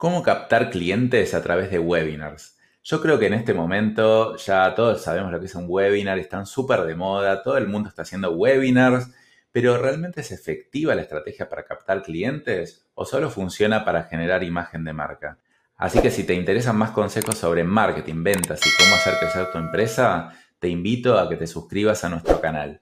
¿Cómo captar clientes a través de webinars? Yo creo que en este momento ya todos sabemos lo que es un webinar, están súper de moda, todo el mundo está haciendo webinars, pero ¿realmente es efectiva la estrategia para captar clientes o solo funciona para generar imagen de marca? Así que si te interesan más consejos sobre marketing, ventas y cómo hacer crecer tu empresa, te invito a que te suscribas a nuestro canal.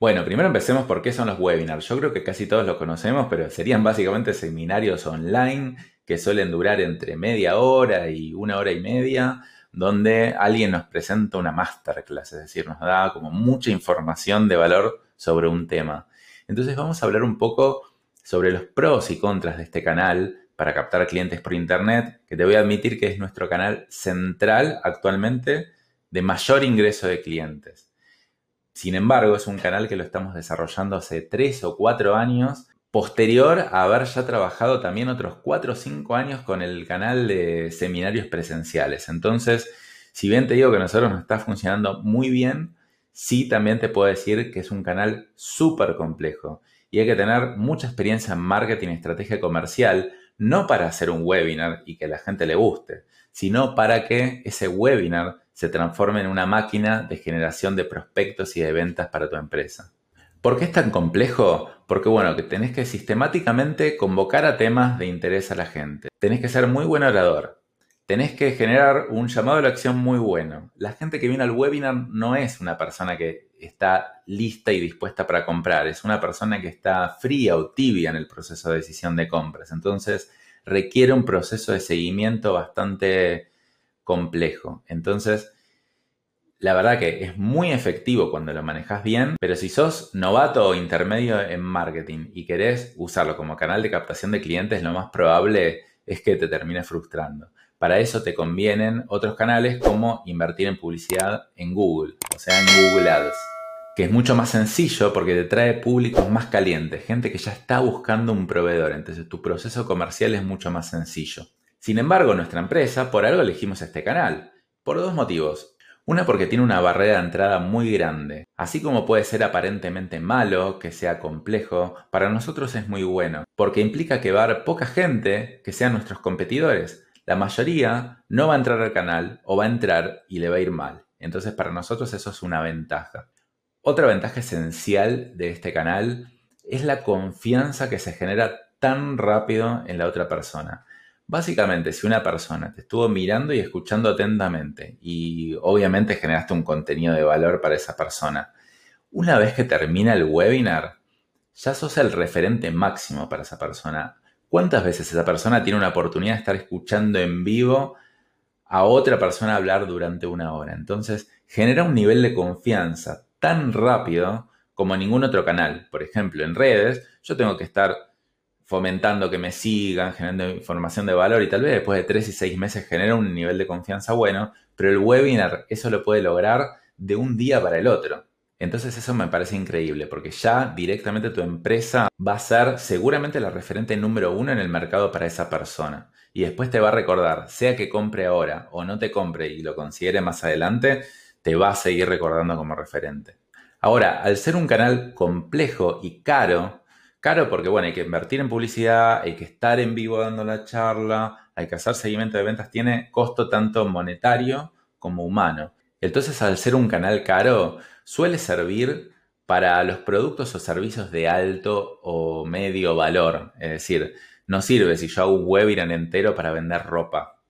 Bueno, primero empecemos por qué son los webinars. Yo creo que casi todos los conocemos, pero serían básicamente seminarios online que suelen durar entre media hora y una hora y media, donde alguien nos presenta una masterclass, es decir, nos da como mucha información de valor sobre un tema. Entonces vamos a hablar un poco sobre los pros y contras de este canal para captar clientes por Internet, que te voy a admitir que es nuestro canal central actualmente de mayor ingreso de clientes. Sin embargo, es un canal que lo estamos desarrollando hace tres o cuatro años, posterior a haber ya trabajado también otros cuatro o cinco años con el canal de seminarios presenciales. Entonces, si bien te digo que a nosotros nos está funcionando muy bien, sí también te puedo decir que es un canal súper complejo y hay que tener mucha experiencia en marketing y estrategia comercial, no para hacer un webinar y que la gente le guste, sino para que ese webinar se transforme en una máquina de generación de prospectos y de ventas para tu empresa. ¿Por qué es tan complejo? Porque bueno, que tenés que sistemáticamente convocar a temas de interés a la gente. Tenés que ser muy buen orador. Tenés que generar un llamado a la acción muy bueno. La gente que viene al webinar no es una persona que está lista y dispuesta para comprar, es una persona que está fría o tibia en el proceso de decisión de compras. Entonces requiere un proceso de seguimiento bastante complejo. Entonces, la verdad que es muy efectivo cuando lo manejas bien, pero si sos novato o intermedio en marketing y querés usarlo como canal de captación de clientes, lo más probable es que te termine frustrando. Para eso te convienen otros canales como invertir en publicidad en Google, o sea, en Google Ads, que es mucho más sencillo porque te trae públicos más calientes, gente que ya está buscando un proveedor, entonces tu proceso comercial es mucho más sencillo. Sin embargo, nuestra empresa, por algo elegimos este canal. Por dos motivos. Una porque tiene una barrera de entrada muy grande. Así como puede ser aparentemente malo, que sea complejo, para nosotros es muy bueno, porque implica que va a haber poca gente que sean nuestros competidores. La mayoría no va a entrar al canal o va a entrar y le va a ir mal. Entonces para nosotros eso es una ventaja. Otra ventaja esencial de este canal es la confianza que se genera tan rápido en la otra persona. Básicamente, si una persona te estuvo mirando y escuchando atentamente y obviamente generaste un contenido de valor para esa persona, una vez que termina el webinar, ya sos el referente máximo para esa persona. ¿Cuántas veces esa persona tiene una oportunidad de estar escuchando en vivo a otra persona hablar durante una hora? Entonces, genera un nivel de confianza tan rápido como ningún otro canal. Por ejemplo, en redes, yo tengo que estar fomentando que me sigan, generando información de valor y tal vez después de tres y seis meses genera un nivel de confianza bueno, pero el webinar eso lo puede lograr de un día para el otro. Entonces eso me parece increíble porque ya directamente tu empresa va a ser seguramente la referente número uno en el mercado para esa persona. Y después te va a recordar, sea que compre ahora o no te compre y lo considere más adelante, te va a seguir recordando como referente. Ahora, al ser un canal complejo y caro, Caro porque, bueno, hay que invertir en publicidad, hay que estar en vivo dando la charla, hay que hacer seguimiento de ventas, tiene costo tanto monetario como humano. Entonces, al ser un canal caro, suele servir para los productos o servicios de alto o medio valor. Es decir, no sirve si yo hago un webinar entero para vender ropa,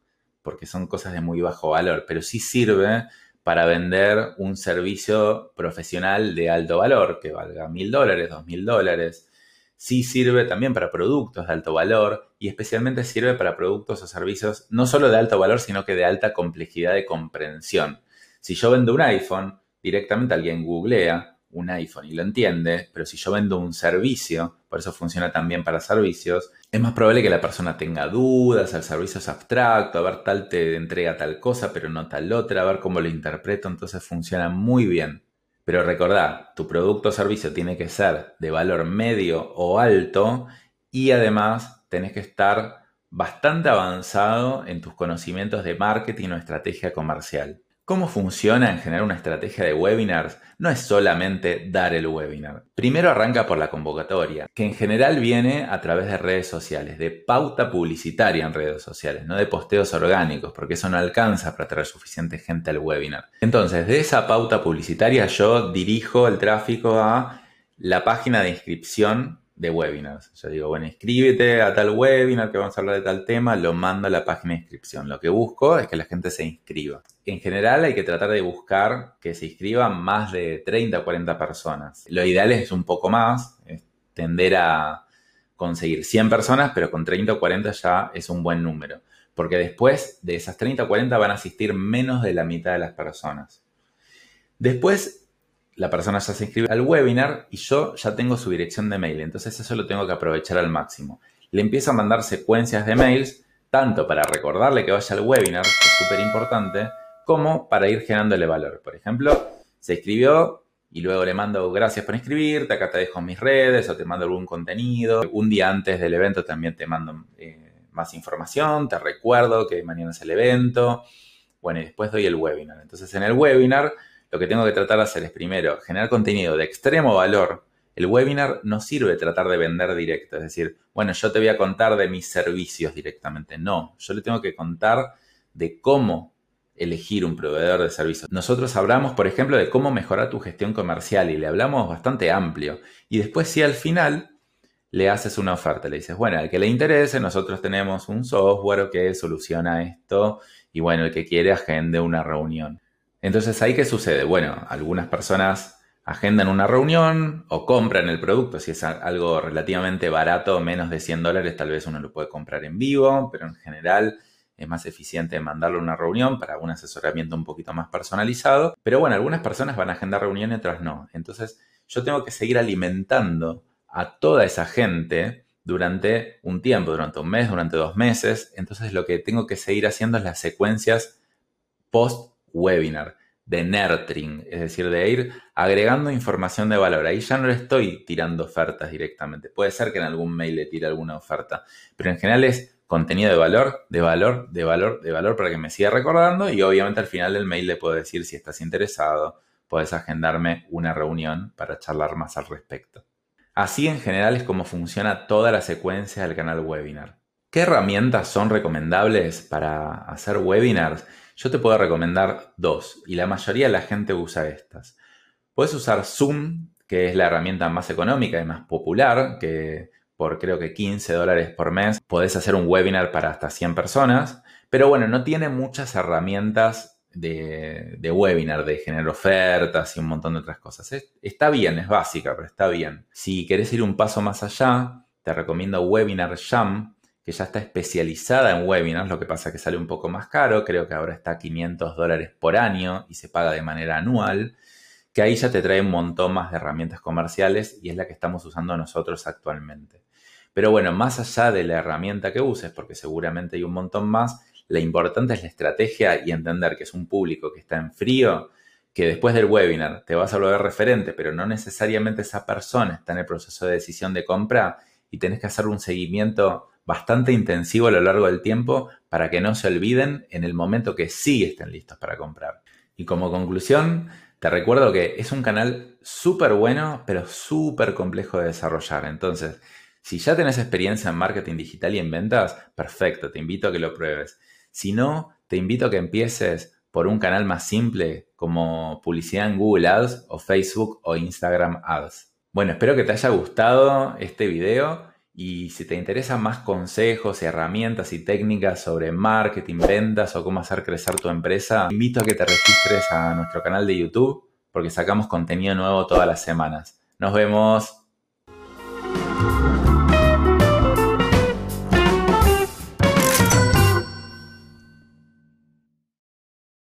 porque son cosas de muy bajo valor, pero sí sirve para vender un servicio profesional de alto valor, que valga mil dólares, dos mil dólares, sí sirve también para productos de alto valor y especialmente sirve para productos o servicios no solo de alto valor, sino que de alta complejidad de comprensión. Si yo vendo un iPhone, directamente alguien googlea un iPhone y lo entiende, pero si yo vendo un servicio, por eso funciona también para servicios, es más probable que la persona tenga dudas, el servicio es abstracto, a ver tal te entrega tal cosa, pero no tal otra, a ver cómo lo interpreto, entonces funciona muy bien. Pero recordá, tu producto o servicio tiene que ser de valor medio o alto y además tenés que estar bastante avanzado en tus conocimientos de marketing o estrategia comercial. ¿Cómo funciona en generar una estrategia de webinars? No es solamente dar el webinar. Primero arranca por la convocatoria, que en general viene a través de redes sociales, de pauta publicitaria en redes sociales, no de posteos orgánicos, porque eso no alcanza para traer suficiente gente al webinar. Entonces, de esa pauta publicitaria yo dirijo el tráfico a la página de inscripción de webinars. Yo digo, bueno, inscríbete a tal webinar que vamos a hablar de tal tema, lo mando a la página de inscripción. Lo que busco es que la gente se inscriba. En general hay que tratar de buscar que se inscriban más de 30 o 40 personas. Lo ideal es un poco más, es tender a conseguir 100 personas, pero con 30 o 40 ya es un buen número. Porque después de esas 30 o 40 van a asistir menos de la mitad de las personas. Después la persona ya se inscribe al webinar y yo ya tengo su dirección de mail. Entonces eso lo tengo que aprovechar al máximo. Le empiezo a mandar secuencias de mails, tanto para recordarle que vaya al webinar, que es súper importante, como para ir generándole valor. Por ejemplo, se inscribió y luego le mando gracias por inscribirte, acá te dejo mis redes o te mando algún contenido. Un día antes del evento también te mando eh, más información, te recuerdo que mañana es el evento. Bueno, y después doy el webinar. Entonces en el webinar lo que tengo que tratar de hacer es primero generar contenido de extremo valor. El webinar no sirve tratar de vender directo, es decir, bueno, yo te voy a contar de mis servicios directamente. No, yo le tengo que contar de cómo elegir un proveedor de servicios. Nosotros hablamos, por ejemplo, de cómo mejorar tu gestión comercial y le hablamos bastante amplio. Y después, si al final le haces una oferta, le dices, bueno, al que le interese, nosotros tenemos un software que soluciona esto y bueno, el que quiere agende una reunión. Entonces, ¿ahí qué sucede? Bueno, algunas personas agendan una reunión o compran el producto. Si es algo relativamente barato, menos de 100 dólares, tal vez uno lo puede comprar en vivo, pero en general es más eficiente mandarlo a una reunión para un asesoramiento un poquito más personalizado. Pero bueno, algunas personas van a agendar reuniones y otras no. Entonces, yo tengo que seguir alimentando a toda esa gente durante un tiempo, durante un mes, durante dos meses. Entonces, lo que tengo que seguir haciendo es las secuencias post webinar, de nurturing, es decir, de ir agregando información de valor. Ahí ya no le estoy tirando ofertas directamente. Puede ser que en algún mail le tire alguna oferta, pero en general es contenido de valor, de valor, de valor, de valor para que me siga recordando y obviamente al final del mail le puedo decir si estás interesado, puedes agendarme una reunión para charlar más al respecto. Así en general es como funciona toda la secuencia del canal webinar. ¿Qué herramientas son recomendables para hacer webinars? Yo te puedo recomendar dos y la mayoría de la gente usa estas. Puedes usar Zoom, que es la herramienta más económica y más popular, que por creo que 15 dólares por mes podés hacer un webinar para hasta 100 personas, pero bueno, no tiene muchas herramientas de, webinar, de generar ofertas y un montón de otras cosas. está bien, es básica, pero está bien. Si querés ir un paso más allá, te recomiendo Webinar Jam, que ya está especializada en webinars, lo que pasa que sale un poco más caro, creo que ahora está a 500 dólares por año y se paga de manera anual, que ahí ya te trae un montón más de herramientas comerciales y es la que estamos usando nosotros actualmente. Pero bueno, más allá de la herramienta que uses, porque seguramente hay un montón más, la importante es la estrategia y entender que es un público que está en frío, que después del webinar te vas a volver referente, pero no necesariamente esa persona está en el proceso de decisión de compra y tenés que hacer un seguimiento bastante intensivo a lo largo del tiempo para que no se olviden en el momento que sí estén listos para comprar. Y como conclusión, te recuerdo que es un canal súper bueno, pero súper complejo de desarrollar. Entonces, si ya tenés experiencia en marketing digital y en ventas, perfecto, te invito a que lo pruebes. Si no, te invito a que empieces por un canal más simple como publicidad en Google Ads o Facebook o Instagram Ads. Bueno, espero que te haya gustado este video y si te interesan más consejos, herramientas y técnicas sobre marketing, ventas o cómo hacer crecer tu empresa, invito a que te registres a nuestro canal de YouTube porque sacamos contenido nuevo todas las semanas. Nos vemos.